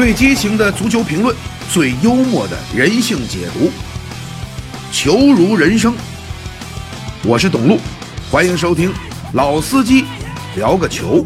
最激情的足球评论，最幽默的人性解读，球如人生。我是董路，欢迎收听老司机聊个球。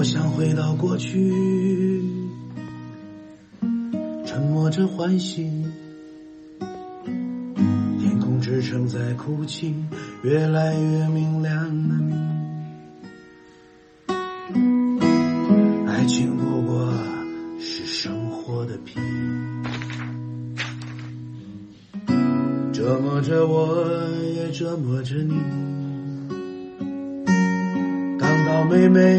我想回到过去，沉默着欢喜。天空之城在哭泣，越来越明亮的你。爱情不过是生活的皮，折磨着我，也折磨着你。刚到妹妹，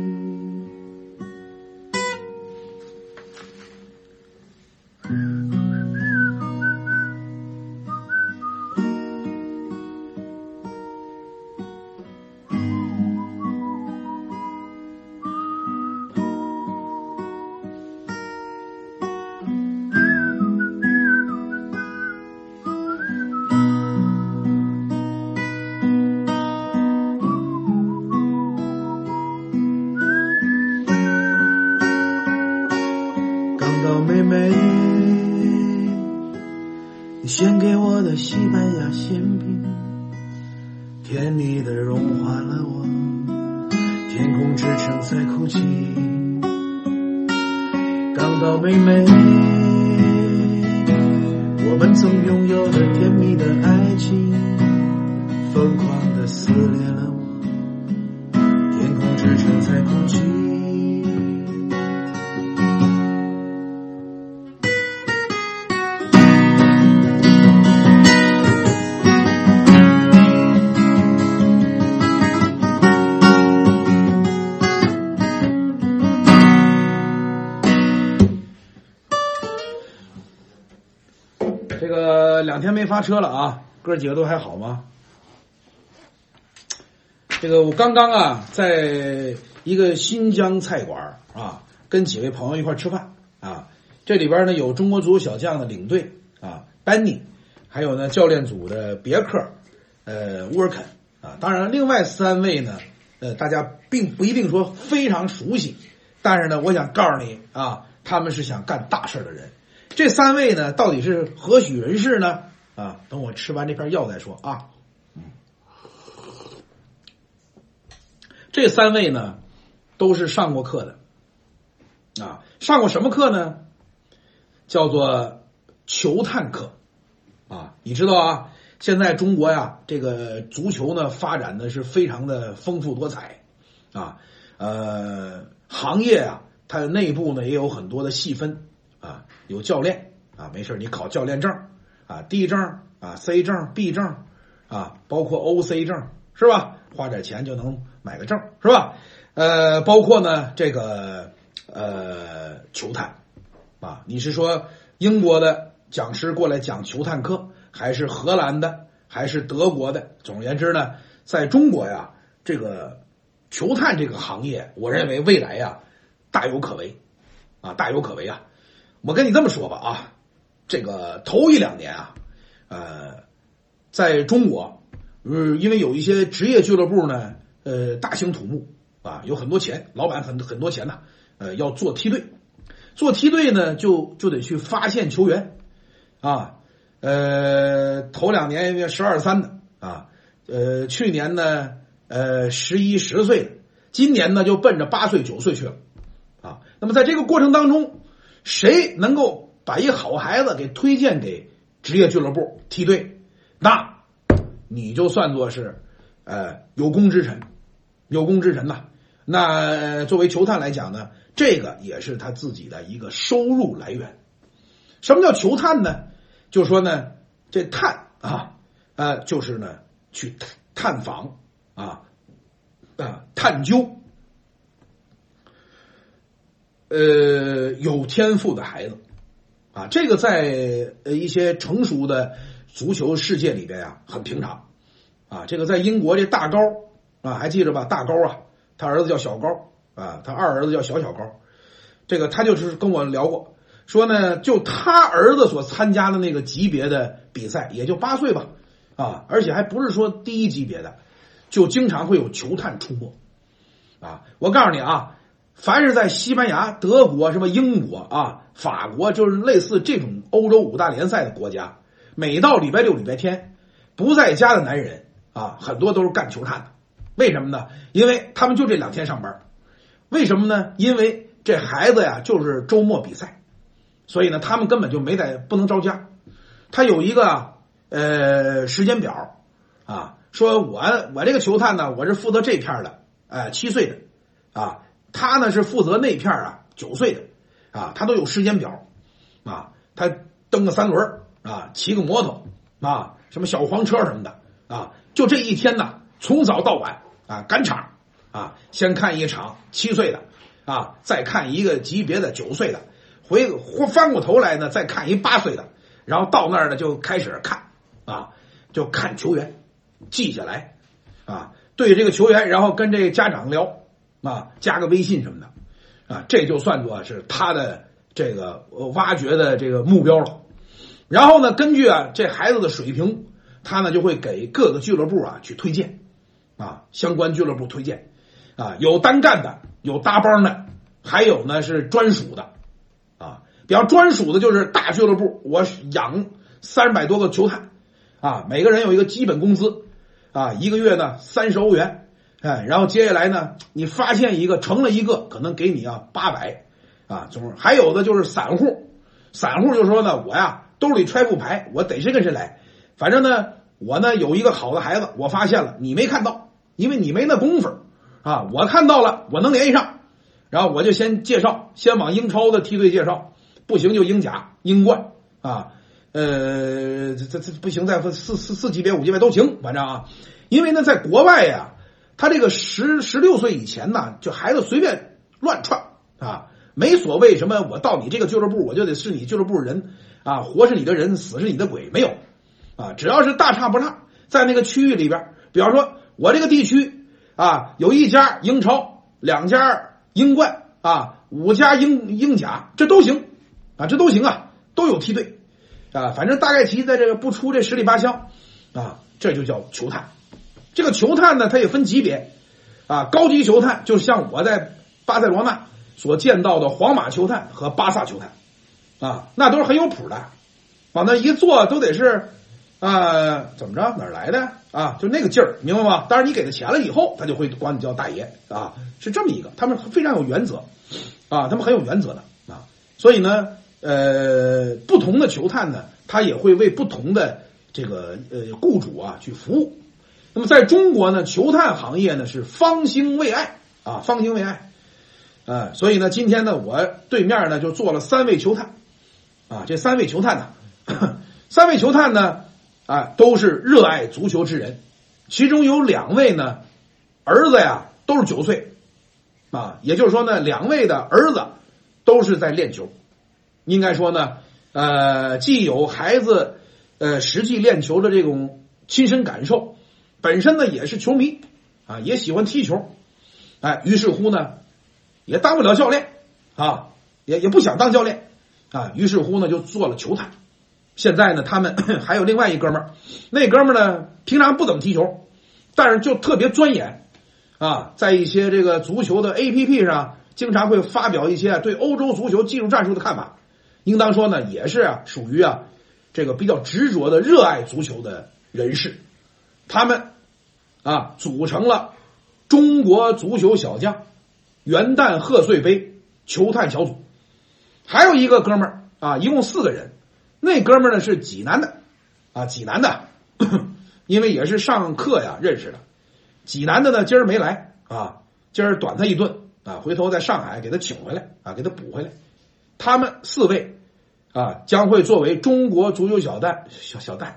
这个两天没发车了啊，哥几个都还好吗？这个我刚刚啊，在一个新疆菜馆啊，跟几位朋友一块吃饭啊。这里边呢有中国足球小将的领队啊，班尼，还有呢教练组的别克，呃，乌尔肯啊。当然，另外三位呢，呃，大家并不一定说非常熟悉，但是呢，我想告诉你啊，他们是想干大事的人。这三位呢，到底是何许人士呢？啊，等我吃完这片药再说啊。这三位呢，都是上过课的，啊，上过什么课呢？叫做球探课，啊，你知道啊，现在中国呀，这个足球呢发展的是非常的丰富多彩，啊，呃，行业啊，它内部呢也有很多的细分。有教练啊，没事你考教练证啊，D 证啊，C 证、B 证啊，包括 OC 证是吧？花点钱就能买个证是吧？呃，包括呢这个呃球探啊，你是说英国的讲师过来讲球探课，还是荷兰的，还是德国的？总而言之呢，在中国呀，这个球探这个行业，我认为未来呀大有可为啊，大有可为啊。我跟你这么说吧啊，这个头一两年啊，呃，在中国呃，因为有一些职业俱乐部呢，呃，大兴土木啊，有很多钱，老板很很多钱呐，呃，要做梯队，做梯队呢，就就得去发现球员啊，呃，头两年十二三的啊，呃，去年呢，呃，十一十岁的，今年呢就奔着八岁九岁去了啊。那么在这个过程当中，谁能够把一好孩子给推荐给职业俱乐部梯队，那你就算作是呃有功之臣，有功之臣呐。那作为球探来讲呢，这个也是他自己的一个收入来源。什么叫球探呢？就说呢，这探啊，呃，就是呢去探访啊啊探究，呃，有天赋的孩子啊，这个在呃一些成熟的足球世界里边呀很平常啊。这个在英国这大高啊，还记着吧？大高啊，他儿子叫小高啊，他二儿子叫小小高。这个他就是跟我聊过。说呢，就他儿子所参加的那个级别的比赛，也就八岁吧，啊，而且还不是说低级别的，就经常会有球探出没，啊，我告诉你啊，凡是在西班牙、德国、什么英国啊、法国，就是类似这种欧洲五大联赛的国家，每到礼拜六、礼拜天不在家的男人啊，很多都是干球探的，为什么呢？因为他们就这两天上班，为什么呢？因为这孩子呀，就是周末比赛。所以呢，他们根本就没在不能着家，他有一个呃时间表啊，说我我这个球探呢，我是负责这片的，呃七岁的啊，他呢是负责那片啊九岁的啊，他都有时间表啊，他蹬个三轮啊，骑个摩托啊，什么小黄车什么的啊，就这一天呢，从早到晚啊赶场啊，先看一场七岁的啊，再看一个级别的九岁的。回翻过头来呢，再看一八岁的，然后到那儿呢就开始看啊，就看球员，记下来啊，对这个球员，然后跟这个家长聊啊，加个微信什么的啊，这就算作是他的这个挖掘的这个目标了。然后呢，根据啊这孩子的水平，他呢就会给各个俱乐部啊去推荐啊，相关俱乐部推荐啊，有单干的，有搭帮的，还有呢是专属的。啊比较专属的就是大俱乐部，我养三百多个球探，啊，每个人有一个基本工资，啊，一个月呢三十欧元，哎，然后接下来呢，你发现一个成了一个，可能给你啊八百，啊，总还有的就是散户，散户就说呢，我呀兜里揣副牌，我逮谁跟谁来，反正呢，我呢有一个好的孩子，我发现了，你没看到，因为你没那功夫，啊，我看到了，我能联系上，然后我就先介绍，先往英超的梯队介绍。不行就英甲、英冠啊，呃，这这这不行，在四四四级别、五级别都行，反正啊，因为呢，在国外呀，他这个十十六岁以前呢，就孩子随便乱窜啊，没所谓什么，我到你这个俱乐部，我就得是你俱乐部人啊，活是你的人，死是你的鬼，没有啊，只要是大差不差，在那个区域里边，比方说，我这个地区啊，有一家英超，两家英冠啊，五家英英甲，这都行。啊，这都行啊，都有梯队，啊，反正大概其在这个不出这十里八乡，啊，这就叫球探。这个球探呢，它也分级别，啊，高级球探就像我在巴塞罗那所见到的皇马球探和巴萨球探，啊，那都是很有谱的，往那一坐都得是，啊，怎么着哪儿来的啊？就那个劲儿，明白吗？当然你给他钱了以后，他就会管你叫大爷啊，是这么一个，他们非常有原则，啊，他们很有原则的啊，所以呢。呃，不同的球探呢，他也会为不同的这个呃雇主啊去服务。那么在中国呢，球探行业呢是方兴未艾啊，方兴未艾。啊，所以呢，今天呢，我对面呢就坐了三位球探啊，这三位球探呢，三位球探呢啊都是热爱足球之人，其中有两位呢儿子呀都是九岁啊，也就是说呢，两位的儿子都是在练球。应该说呢，呃，既有孩子，呃，实际练球的这种亲身感受，本身呢也是球迷，啊，也喜欢踢球，哎，于是乎呢，也当不了教练，啊，也也不想当教练，啊，于是乎呢就做了球探，现在呢，他们 还有另外一哥们儿，那哥们儿呢平常不怎么踢球，但是就特别钻研啊，在一些这个足球的 A P P 上，经常会发表一些对欧洲足球技术战术的看法。应当说呢，也是，属于啊这个比较执着的热爱足球的人士。他们啊组成了中国足球小将元旦贺岁杯球探小组，还有一个哥们儿啊，一共四个人。那哥们儿呢是济南的，啊，济南的，因为也是上课呀认识的。济南的呢今儿没来啊，今儿短他一顿啊，回头在上海给他请回来啊，给他补回来。他们四位啊将会作为中国足球小旦小小旦，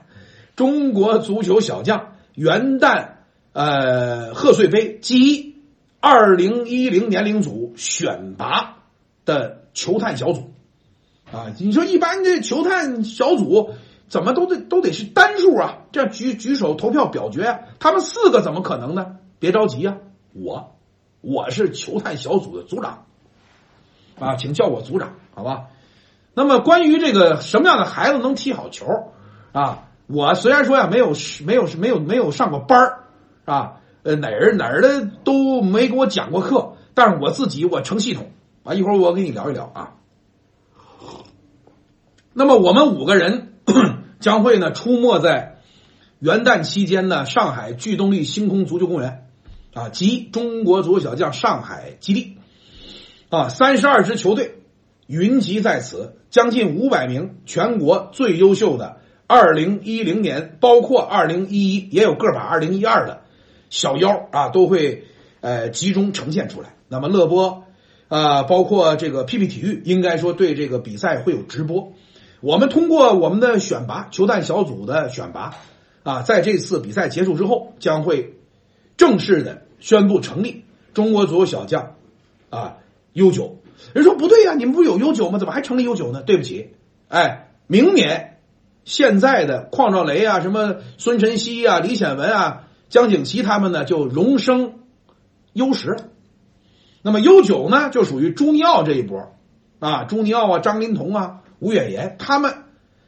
中国足球小将元旦呃贺岁杯及二零一零年龄组选拔的球探小组。啊，你说一般这球探小组怎么都得都得是单数啊？这样举举手投票表决啊？他们四个怎么可能呢？别着急啊，我我是球探小组的组长啊，请叫我组长，好吧？那么关于这个什么样的孩子能踢好球啊？我虽然说呀没有没有没有没有上过班儿啊，呃哪儿哪儿的都没给我讲过课，但是我自己我成系统。啊，一会儿我跟你聊一聊啊。那么我们五个人 将会呢出没在元旦期间呢上海巨动力星空足球公园。啊及中国足球小将上海基地。啊三十二支球队云集在此，将近五百名全国最优秀的二零一零年，包括二零一一也有个把二零一二的小妖啊都会呃集中呈现出来。那么乐播啊包括这个 PP 体育应该说对这个比赛会有直播。我们通过我们的选拔球探小组的选拔，啊，在这次比赛结束之后，将会正式的宣布成立中国足球小将啊 U 九。人说不对呀，你们不是有 U 九吗？怎么还成立 U 九呢？对不起，哎，明年现在的邝兆雷啊，什么孙晨曦啊、李显文啊、江景琦他们呢，就荣升优十了。那么 U 九呢，就属于朱尼奥这一波啊，朱尼奥啊、张琳芃啊。吴远言，他们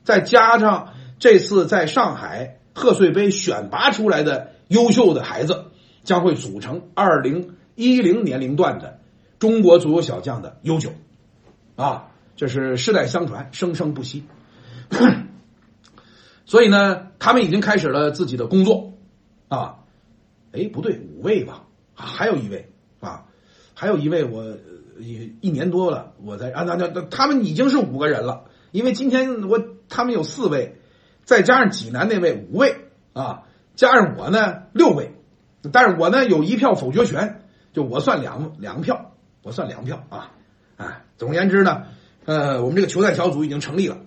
再加上这次在上海贺岁杯选拔出来的优秀的孩子，将会组成二零一零年龄段的中国足球小将的优秀啊，这是世代相传，生生不息。所以呢，他们已经开始了自己的工作啊。哎，不对，五位吧，还有一位啊，还有一位我。一一年多了，我在啊，那那他们已经是五个人了，因为今天我他们有四位，再加上济南那位五位啊，加上我呢六位，但是我呢有一票否决权，就我算两两票，我算两票啊，哎，总而言之呢，呃，我们这个球赛小组已经成立了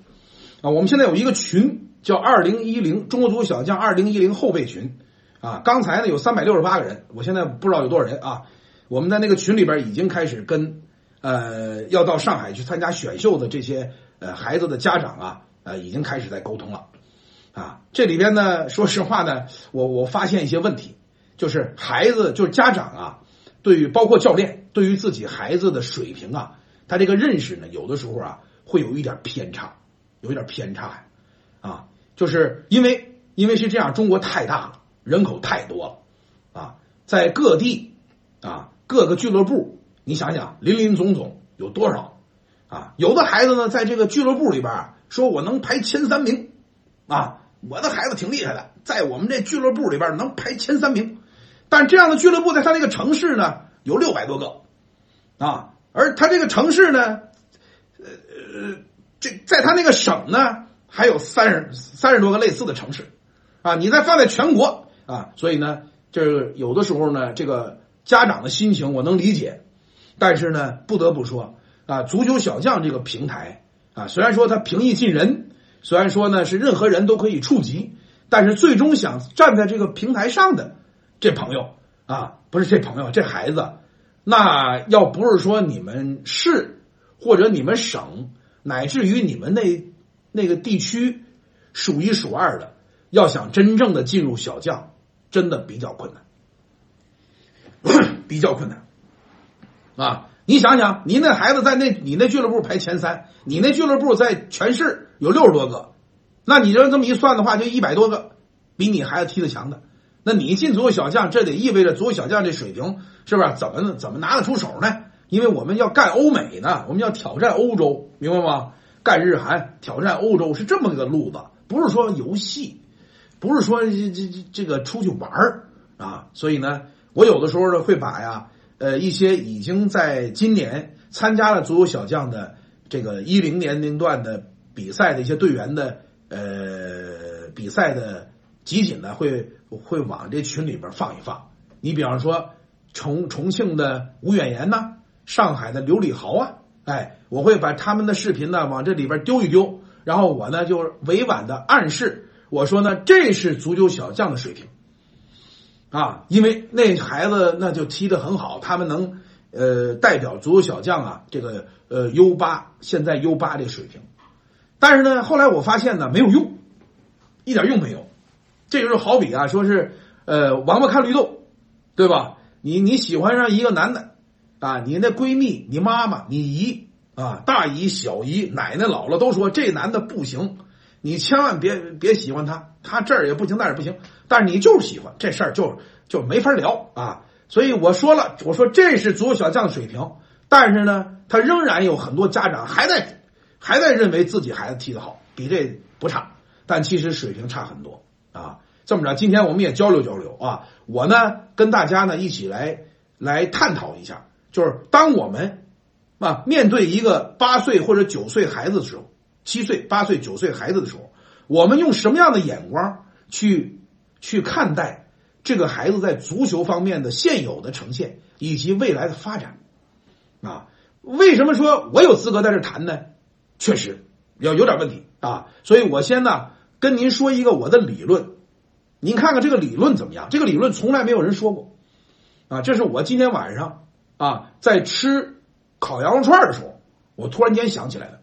啊，我们现在有一个群叫二零一零中国足球小将二零一零后备群。啊，刚才呢有三百六十八个人，我现在不知道有多少人啊。我们在那个群里边已经开始跟，呃，要到上海去参加选秀的这些呃孩子的家长啊，呃，已经开始在沟通了，啊，这里边呢，说实话呢，我我发现一些问题，就是孩子就是家长啊，对于包括教练对于自己孩子的水平啊，他这个认识呢，有的时候啊会有一点偏差，有一点偏差，啊，就是因为因为是这样，中国太大了，人口太多了，啊，在各地啊。各个俱乐部，你想想，林林总总有多少啊？有的孩子呢，在这个俱乐部里边说我能排前三名啊，我的孩子挺厉害的，在我们这俱乐部里边能排前三名。但这样的俱乐部在他那个城市呢，有六百多个啊，而他这个城市呢，呃呃，这在他那个省呢，还有三十三十多个类似的城市啊。你再放在全国啊，所以呢，这有的时候呢，这个。家长的心情我能理解，但是呢，不得不说啊，足球小将这个平台啊，虽然说它平易近人，虽然说呢是任何人都可以触及，但是最终想站在这个平台上的这朋友啊，不是这朋友，这孩子，那要不是说你们市或者你们省，乃至于你们那那个地区数一数二的，要想真正的进入小将，真的比较困难。比较困难啊！你想想，您那孩子在那你那俱乐部排前三，你那俱乐部在全市有六十多个，那你就这么一算的话，就一百多个比你孩子踢得强的。那你进足球小将，这得意味着足球小将这水平是不是？怎么怎么拿得出手呢？因为我们要干欧美呢，我们要挑战欧洲，明白吗？干日韩，挑战欧洲是这么个路子，不是说游戏，不是说这这这个出去玩儿啊。所以呢，我有的时候呢会把呀，呃，一些已经在今年参加了足球小将的这个一零年龄段的比赛的一些队员的呃比赛的集锦呢，会会往这群里边放一放。你比方说重重庆的吴远言呐。上海的刘礼豪啊，哎，我会把他们的视频呢往这里边丢一丢，然后我呢就委婉的暗示，我说呢这是足球小将的水平，啊，因为那孩子那就踢得很好，他们能呃代表足球小将啊这个呃 U 八现在 U 八这个水平，但是呢后来我发现呢没有用，一点用没有，这就是好比啊说是呃王八看绿豆，对吧？你你喜欢上一个男的。啊，你那闺蜜、你妈妈、你姨啊、大姨、小姨、奶奶、姥姥都说这男的不行，你千万别别喜欢他，他这儿也不行，那儿也不行，但是你就是喜欢这事儿，就就没法聊啊。所以我说了，我说这是足球小将的水平，但是呢，他仍然有很多家长还在还在认为自己孩子踢得好，比这不差，但其实水平差很多啊。这么着，今天我们也交流交流啊，我呢跟大家呢一起来来探讨一下。就是当我们啊面对一个八岁或者九岁孩子的时候，七岁、八岁、九岁孩子的时候，我们用什么样的眼光去去看待这个孩子在足球方面的现有的呈现以及未来的发展啊？为什么说我有资格在这谈呢？确实要有点问题啊，所以我先呢跟您说一个我的理论，您看看这个理论怎么样？这个理论从来没有人说过啊，这是我今天晚上。啊，在吃烤羊肉串的时候，我突然间想起来了，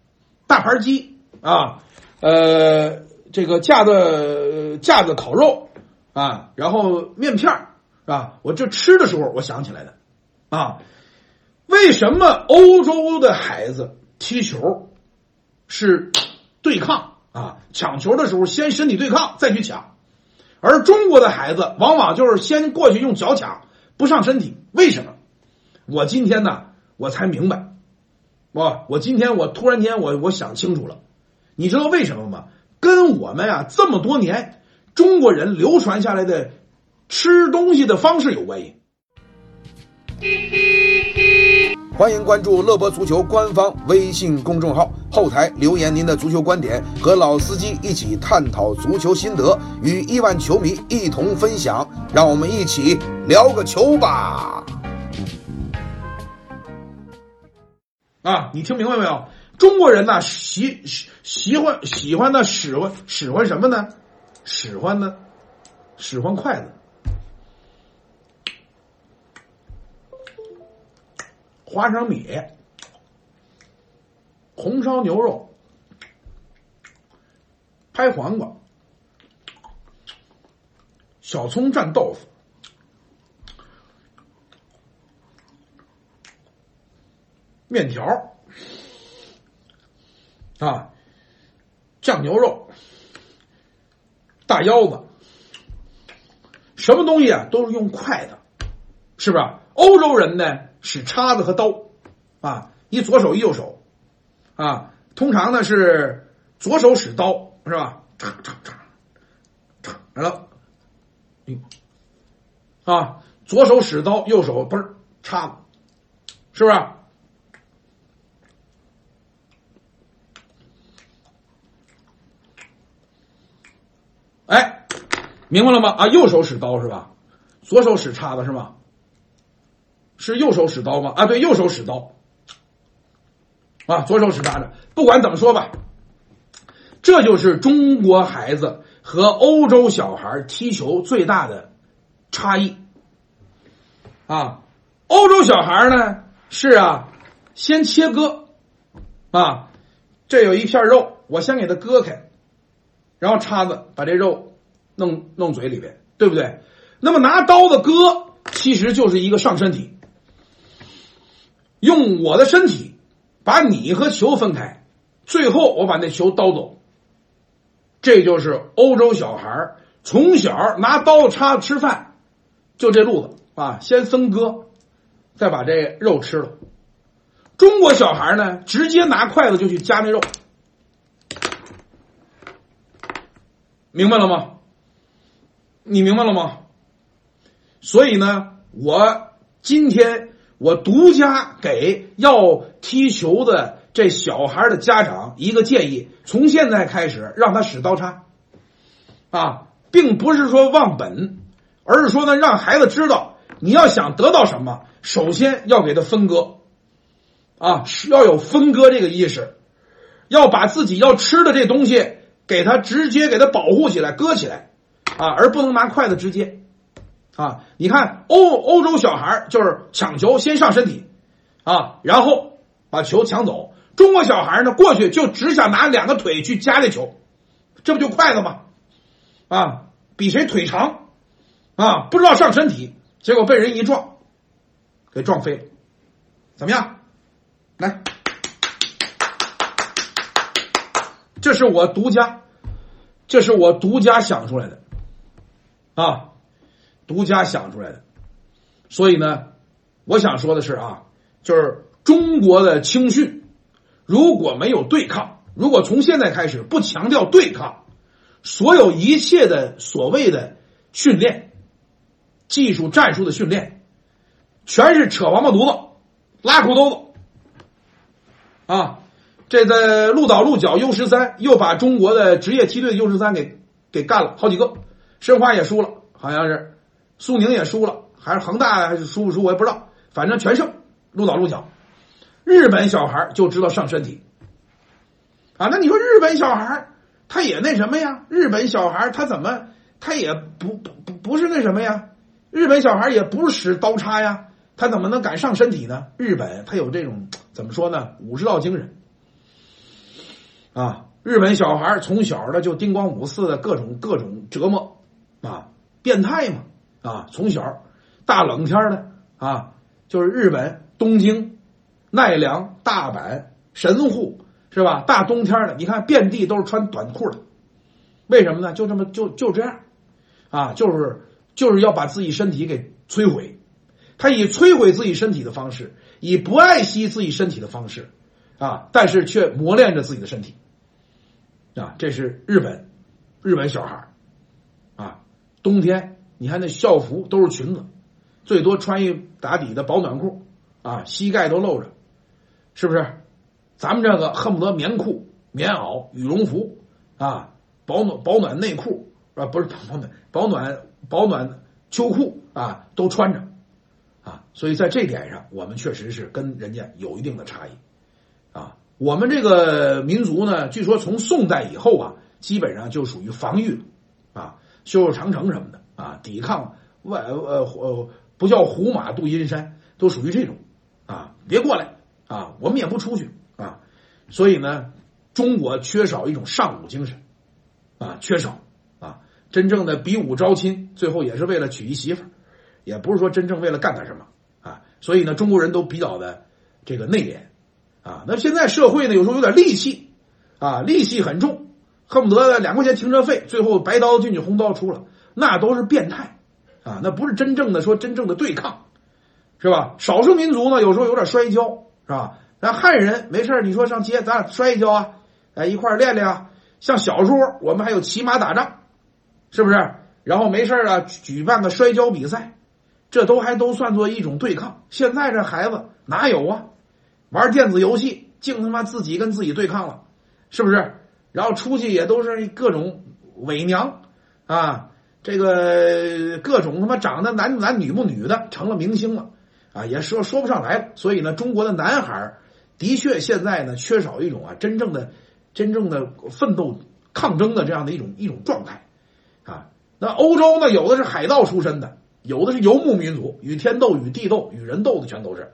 大盘鸡啊，呃，这个架子架子烤肉啊，然后面片儿啊，我这吃的时候我想起来的啊，为什么欧洲的孩子踢球是对抗啊，抢球的时候先身体对抗再去抢，而中国的孩子往往就是先过去用脚抢，不上身体，为什么？我今天呢，我才明白，我我今天我突然间我我想清楚了，你知道为什么吗？跟我们啊这么多年中国人流传下来的吃东西的方式有关系。欢迎关注乐博足球官方微信公众号，后台留言您的足球观点，和老司机一起探讨足球心得，与亿万球迷一同分享，让我们一起聊个球吧。啊，你听明白没有？中国人呢，喜喜喜欢喜欢的使唤使唤什么呢？使唤呢，使唤筷子，花生米，红烧牛肉，拍黄瓜，小葱蘸豆腐。面条啊，酱牛肉，大腰子，什么东西啊都是用筷子，是不是？欧洲人呢使叉子和刀啊，一左手一右手啊，通常呢是左手使刀是吧？叉叉叉叉来了，啊，左手使刀，右手嘣儿叉子，是不是？哎，明白了吗？啊，右手使刀是吧？左手使叉子是吗？是右手使刀吗？啊，对，右手使刀。啊，左手使叉子。不管怎么说吧，这就是中国孩子和欧洲小孩踢球最大的差异。啊，欧洲小孩呢是啊，先切割，啊，这有一片肉，我先给它割开。然后叉子把这肉弄弄嘴里边，对不对？那么拿刀子割，其实就是一个上身体，用我的身体把你和球分开，最后我把那球刀走，这就是欧洲小孩从小拿刀叉吃饭，就这路子啊，先分割，再把这肉吃了。中国小孩呢，直接拿筷子就去夹那肉，明白了吗？你明白了吗？所以呢，我今天我独家给要踢球的这小孩的家长一个建议：从现在开始让他使刀叉，啊，并不是说忘本，而是说呢，让孩子知道，你要想得到什么，首先要给他分割，啊，是要有分割这个意识，要把自己要吃的这东西给他直接给他保护起来，搁起来，啊，而不能拿筷子直接。啊，你看欧欧洲小孩就是抢球先上身体，啊，然后把球抢走。中国小孩呢过去就只想拿两个腿去夹这球，这不就筷子吗？啊，比谁腿长，啊，不知道上身体，结果被人一撞，给撞飞了。怎么样？来，这是我独家，这是我独家想出来的，啊。独家想出来的，所以呢，我想说的是啊，就是中国的青训如果没有对抗，如果从现在开始不强调对抗，所有一切的所谓的训练、技术战术的训练，全是扯王八犊子、拉裤兜子啊！这在鹿岛鹿角 U 十三又把中国的职业梯队 U 十三给给干了好几个，申花也输了，好像是。苏宁也输了，还是恒大还是输不输我也不知道，反正全胜，鹿岛鹿角。日本小孩就知道上身体啊，那你说日本小孩他也那什么呀？日本小孩他怎么他也不不不不是那什么呀？日本小孩也不是使刀叉呀，他怎么能敢上身体呢？日本他有这种怎么说呢？武士道精神啊！日本小孩从小的就叮咣五四的各种各种折磨啊，变态嘛。啊，从小大冷天的啊，就是日本东京、奈良、大阪、神户是吧？大冬天的，你看遍地都是穿短裤的，为什么呢？就这么就就这样啊，就是就是要把自己身体给摧毁，他以摧毁自己身体的方式，以不爱惜自己身体的方式啊，但是却磨练着自己的身体啊，这是日本日本小孩啊，冬天。你看那校服都是裙子，最多穿一打底的保暖裤，啊，膝盖都露着，是不是？咱们这个恨不得棉裤、棉袄、羽绒服，啊，保暖保暖内裤啊，不是保暖保暖保暖秋裤啊，都穿着，啊，所以在这点上，我们确实是跟人家有一定的差异，我们这个民族呢，据说从宋代以后啊，基本上就属于防御，啊，修修长城什么的。啊，抵抗外呃呃不叫胡马渡阴山，都属于这种啊，别过来啊，我们也不出去啊，所以呢，中国缺少一种尚武精神啊，缺少啊，真正的比武招亲，最后也是为了娶一媳妇儿，也不是说真正为了干点什么啊，所以呢，中国人都比较的这个内敛啊，那现在社会呢，有时候有点戾气啊，戾气很重，恨不得两块钱停车费，最后白刀进去红刀出了。那都是变态，啊，那不是真正的说真正的对抗，是吧？少数民族呢，有时候有点摔跤，是吧？那汉人没事你说上街咱俩摔一跤啊，哎，一块练练啊。像小时候我们还有骑马打仗，是不是？然后没事啊，举办个摔跤比赛，这都还都算作一种对抗。现在这孩子哪有啊？玩电子游戏，净他妈自己跟自己对抗了，是不是？然后出去也都是各种伪娘啊。这个各种他妈长得男男女不女的成了明星了，啊，也说说不上来。所以呢，中国的男孩的确现在呢缺少一种啊真正的、真正的奋斗抗争的这样的一种一种状态，啊，那欧洲呢有的是海盗出身的，有的是游牧民族，与天斗、与地斗、与人斗的全都是，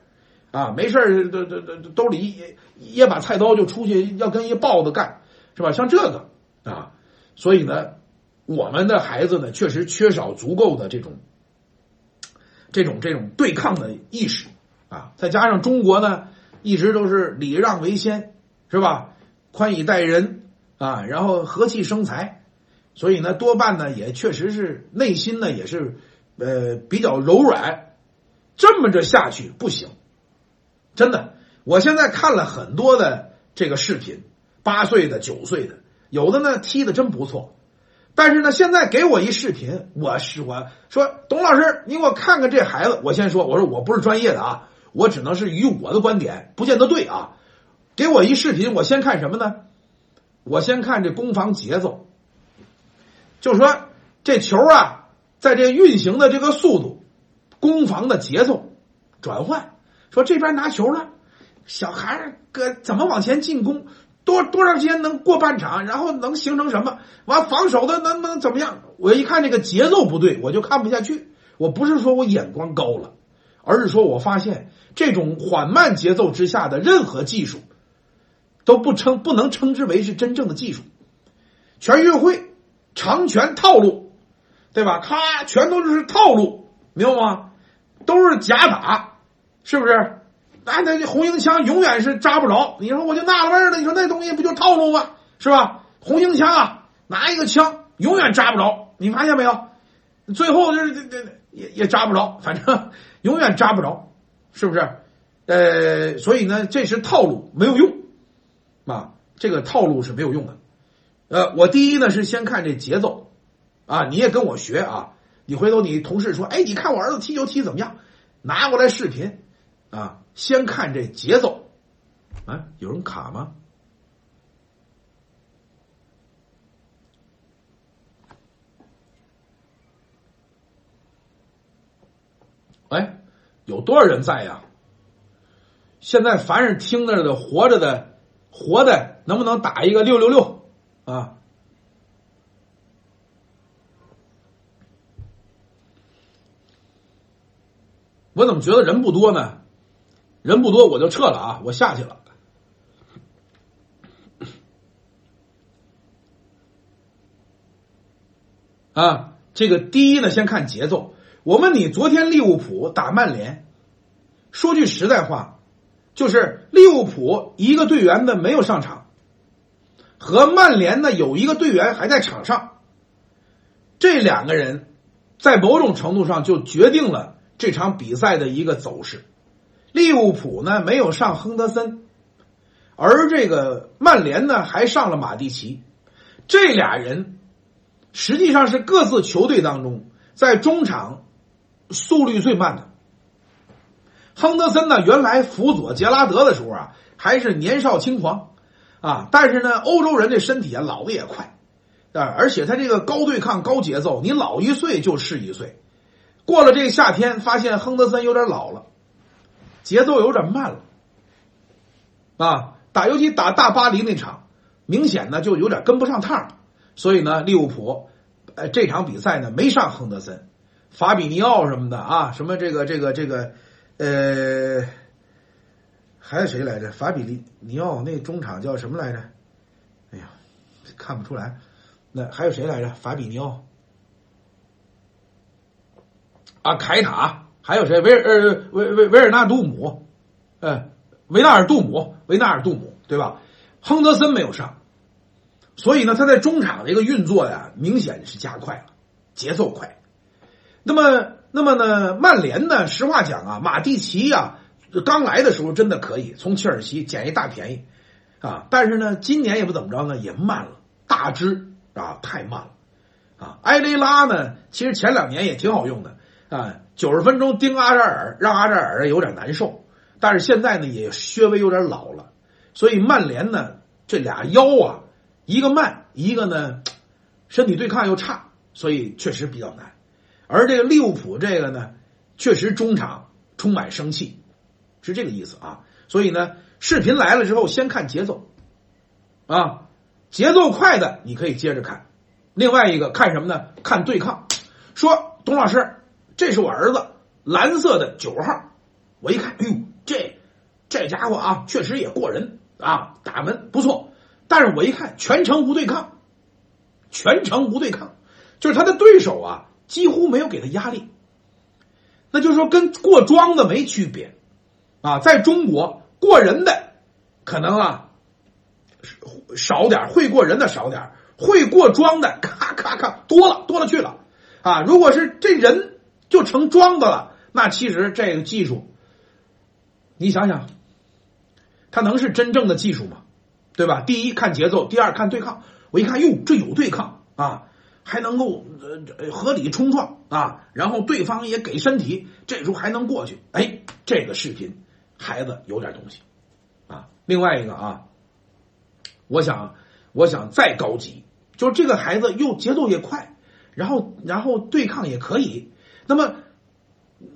啊，没事都都都兜里掖掖把菜刀就出去要跟一豹子干，是吧？像这个啊，所以呢。我们的孩子呢，确实缺少足够的这种、这种、这种对抗的意识啊！再加上中国呢，一直都是礼让为先，是吧？宽以待人啊，然后和气生财所以呢，多半呢也确实是内心呢也是呃比较柔软。这么着下去不行，真的。我现在看了很多的这个视频，八岁的、九岁的，有的呢踢的真不错。但是呢，现在给我一视频，我是我说董老师，你给我看看这孩子。我先说，我说我不是专业的啊，我只能是以我的观点，不见得对啊。给我一视频，我先看什么呢？我先看这攻防节奏，就说这球啊，在这运行的这个速度、攻防的节奏转换，说这边拿球了，小孩搁怎么往前进攻？多多长时间能过半场？然后能形成什么？完防守的能能怎么样？我一看这个节奏不对，我就看不下去。我不是说我眼光高了，而是说我发现这种缓慢节奏之下的任何技术都不称不能称之为是真正的技术。全运会长拳套路，对吧？咔，全都是套路，明白吗？都是假打，是不是？那那红缨枪永远是扎不着。你说我就纳了闷了，你说那东西不就套路吗？是吧？红缨枪啊，拿一个枪永远扎不着。你发现没有？最后就是这这也也扎不着，反正 永远扎不着，是不是？呃，所以呢，这是套路，没有用啊。这个套路是没有用的。呃，我第一呢是先看这节奏啊，你也跟我学啊。你回头你同事说，哎，你看我儿子踢球踢怎么样？拿过来视频啊。先看这节奏，啊，有人卡吗？哎，有多少人在呀？现在凡是听着的活着的活的，能不能打一个六六六啊？我怎么觉得人不多呢？人不多，我就撤了啊！我下去了。啊，这个第一呢，先看节奏。我问你，昨天利物浦打曼联，说句实在话，就是利物浦一个队员呢没有上场，和曼联呢有一个队员还在场上，这两个人在某种程度上就决定了这场比赛的一个走势。利物浦呢没有上亨德森，而这个曼联呢还上了马蒂奇，这俩人实际上是各自球队当中在中场速率最慢的。亨德森呢原来辅佐杰拉德的时候啊还是年少轻狂啊，但是呢欧洲人这身体啊老的也快啊，而且他这个高对抗高节奏，你老一岁就是一岁。过了这个夏天，发现亨德森有点老了。节奏有点慢了，啊，打尤其打大巴黎那场，明显呢就有点跟不上趟了。所以呢，利物浦，呃，这场比赛呢没上亨德森、法比尼奥什么的啊，什么这个这个这个，呃，还有谁来着？法比尼尼奥那中场叫什么来着？哎呀，看不出来。那还有谁来着？法比尼奥啊，凯塔。还有谁？维尔呃维维维尔纳杜姆，呃维纳尔杜姆，维纳尔杜姆，对吧？亨德森没有上，所以呢，他在中场的一个运作呀，明显是加快了，节奏快。那么，那么呢，曼联呢？实话讲啊，马蒂奇呀，刚来的时候真的可以从切尔西捡一大便宜啊，但是呢，今年也不怎么着呢，也慢了，大只啊，太慢了啊。埃雷拉呢，其实前两年也挺好用的啊。九十分钟盯阿扎尔，让阿扎尔有点难受。但是现在呢，也稍微有点老了。所以曼联呢，这俩腰啊，一个慢，一个呢身体对抗又差，所以确实比较难。而这个利物浦这个呢，确实中场充满生气，是这个意思啊。所以呢，视频来了之后，先看节奏啊，节奏快的你可以接着看。另外一个看什么呢？看对抗。说董老师。这是我儿子，蓝色的九号。我一看，哎呦，这这家伙啊，确实也过人啊，打门不错。但是我一看，全程无对抗，全程无对抗，就是他的对手啊，几乎没有给他压力。那就是说，跟过庄的没区别啊。在中国，过人的可能啊少点，会过人的少点，会过桩的，咔咔咔多了多了去了啊！如果是这人就成桩的了，那其实这个技术，你想想，他能是真正的技术吗？对吧？第一看节奏，第二看对抗。我一看，哟，这有对抗啊，还能够呃合理冲撞啊，然后对方也给身体，这时候还能过去。哎，这个视频孩子有点东西啊。另外一个啊，我想，我想再高级，就是这个孩子又节奏也快，然后然后对抗也可以。那么，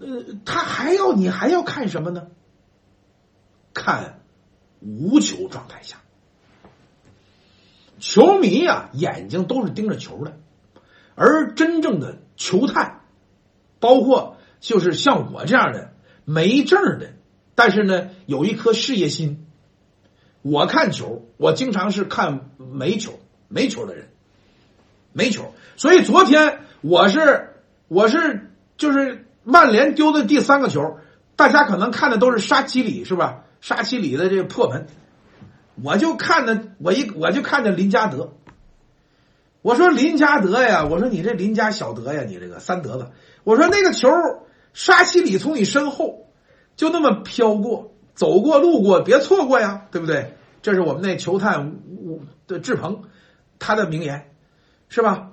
呃，他还要你还要看什么呢？看无球状态下。球迷啊，眼睛都是盯着球的，而真正的球探，包括就是像我这样的没证的，但是呢有一颗事业心。我看球，我经常是看没球、没球的人，没球。所以昨天我是我是就是曼联丢的第三个球，大家可能看的都是沙奇里是吧？沙奇里的这个破门。我就看着我一我就看着林加德，我说林加德呀，我说你这林家小德呀，你这个三德子，我说那个球沙奇里从你身后就那么飘过，走过路过，别错过呀，对不对？这是我们那球探的志鹏他的名言，是吧？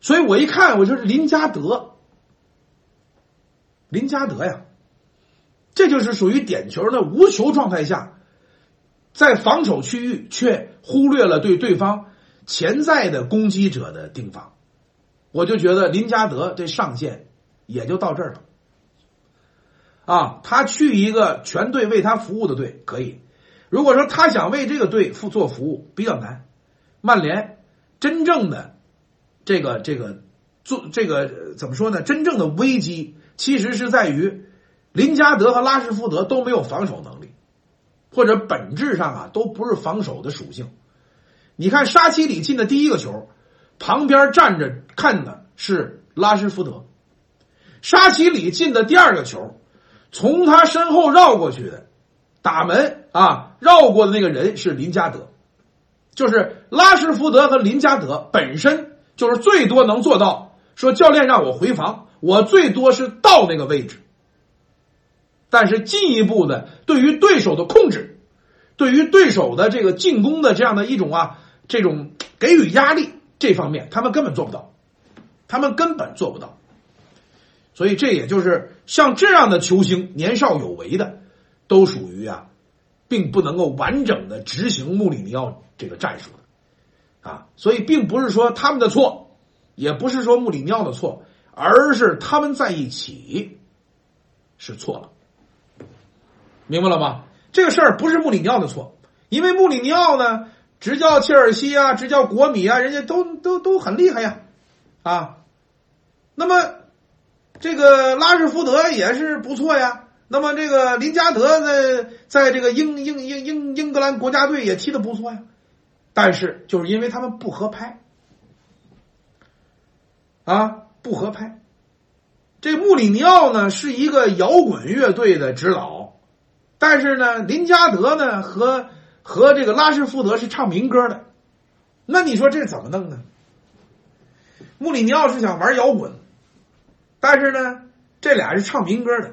所以我一看，我就是林加德，林加德呀，这就是属于点球的无球状态下。在防守区域却忽略了对对方潜在的攻击者的盯防，我就觉得林加德这上限也就到这儿了。啊，他去一个全队为他服务的队可以，如果说他想为这个队付做服务比较难。曼联真正的这个这个做这个怎么说呢？真正的危机其实是在于林加德和拉什福德都没有防守能力。或者本质上啊，都不是防守的属性。你看沙奇里进的第一个球，旁边站着看的是拉什福德；沙奇里进的第二个球，从他身后绕过去的打门啊，绕过的那个人是林加德。就是拉什福德和林加德本身就是最多能做到说教练让我回防，我最多是到那个位置。但是进一步的对于对手的控制，对于对手的这个进攻的这样的一种啊，这种给予压力这方面，他们根本做不到，他们根本做不到。所以这也就是像这样的球星，年少有为的，都属于啊，并不能够完整的执行穆里尼奥这个战术的啊。所以并不是说他们的错，也不是说穆里尼奥的错，而是他们在一起是错了。明白了吗？这个事儿不是穆里尼奥的错，因为穆里尼奥呢执教切尔西啊，执教国米啊，人家都都都很厉害呀，啊，那么这个拉什福德也是不错呀，那么这个林加德在在这个英英英英英格兰国家队也踢的不错呀，但是就是因为他们不合拍，啊，不合拍。这穆里尼奥呢是一个摇滚乐队的指导。但是呢，林加德呢和和这个拉什福德是唱民歌的，那你说这怎么弄呢？穆里尼奥是想玩摇滚，但是呢，这俩是唱民歌的，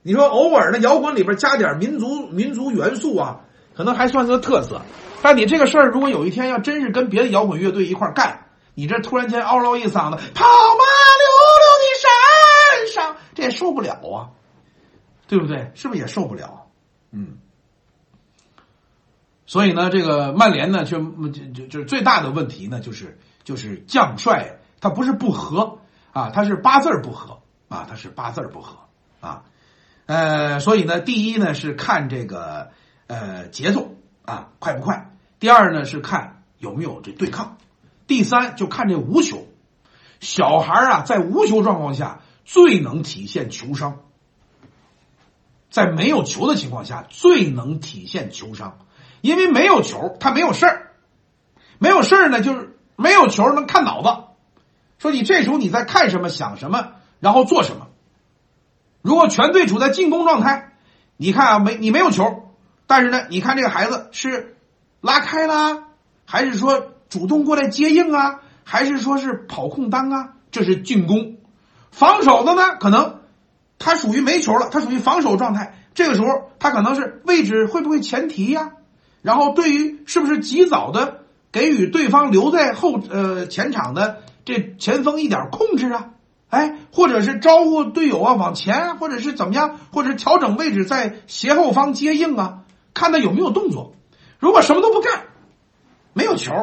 你说偶尔呢摇滚里边加点民族民族元素啊，可能还算是个特色。但你这个事儿，如果有一天要真是跟别的摇滚乐队一块干，你这突然间嗷唠一嗓子，跑马溜溜的山上，这也受不了啊，对不对？是不是也受不了？嗯，所以呢，这个曼联呢，就就就就是最大的问题呢，就是就是将帅他不是不和啊，他是八字不合啊，他是八字不合啊，呃，所以呢，第一呢是看这个呃节奏啊快不快，第二呢是看有没有这对抗，第三就看这无球，小孩啊在无球状况下最能体现球商。在没有球的情况下，最能体现球商，因为没有球，他没有事儿，没有事儿呢，就是没有球能看脑子。说你这时候你在看什么，想什么，然后做什么。如果全队处在进攻状态，你看啊，没你没有球，但是呢，你看这个孩子是拉开啦，还是说主动过来接应啊，还是说是跑空当啊？这是进攻。防守的呢，可能他属于没球了，他属于防守状态。这个时候他可能是位置会不会前提呀？然后对于是不是及早的给予对方留在后呃前场的这前锋一点控制啊？哎，或者是招呼队友啊往前，或者是怎么样，或者调整位置在斜后方接应啊，看他有没有动作。如果什么都不干，没有球，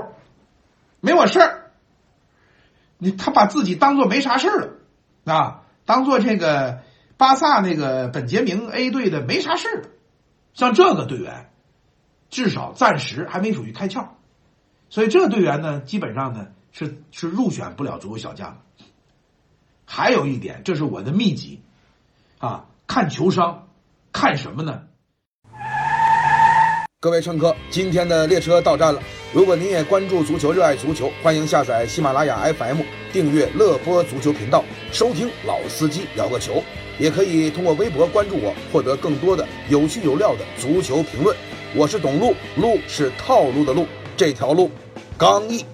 没我事儿，你他把自己当做没啥事儿了啊，当做这个巴萨那个本杰明 A 队的没啥事儿。像这个队员，至少暂时还没属于开窍，所以这个队员呢，基本上呢是是入选不了足球小将。还有一点，这是我的秘籍，啊，看球商，看什么呢？各位乘客，今天的列车到站了。如果您也关注足球，热爱足球，欢迎下载喜马拉雅 FM，订阅乐播足球频道，收听老司机聊个球。也可以通过微博关注我，获得更多的有趣有料的足球评论。我是董路，路是套路的路，这条路刚毅。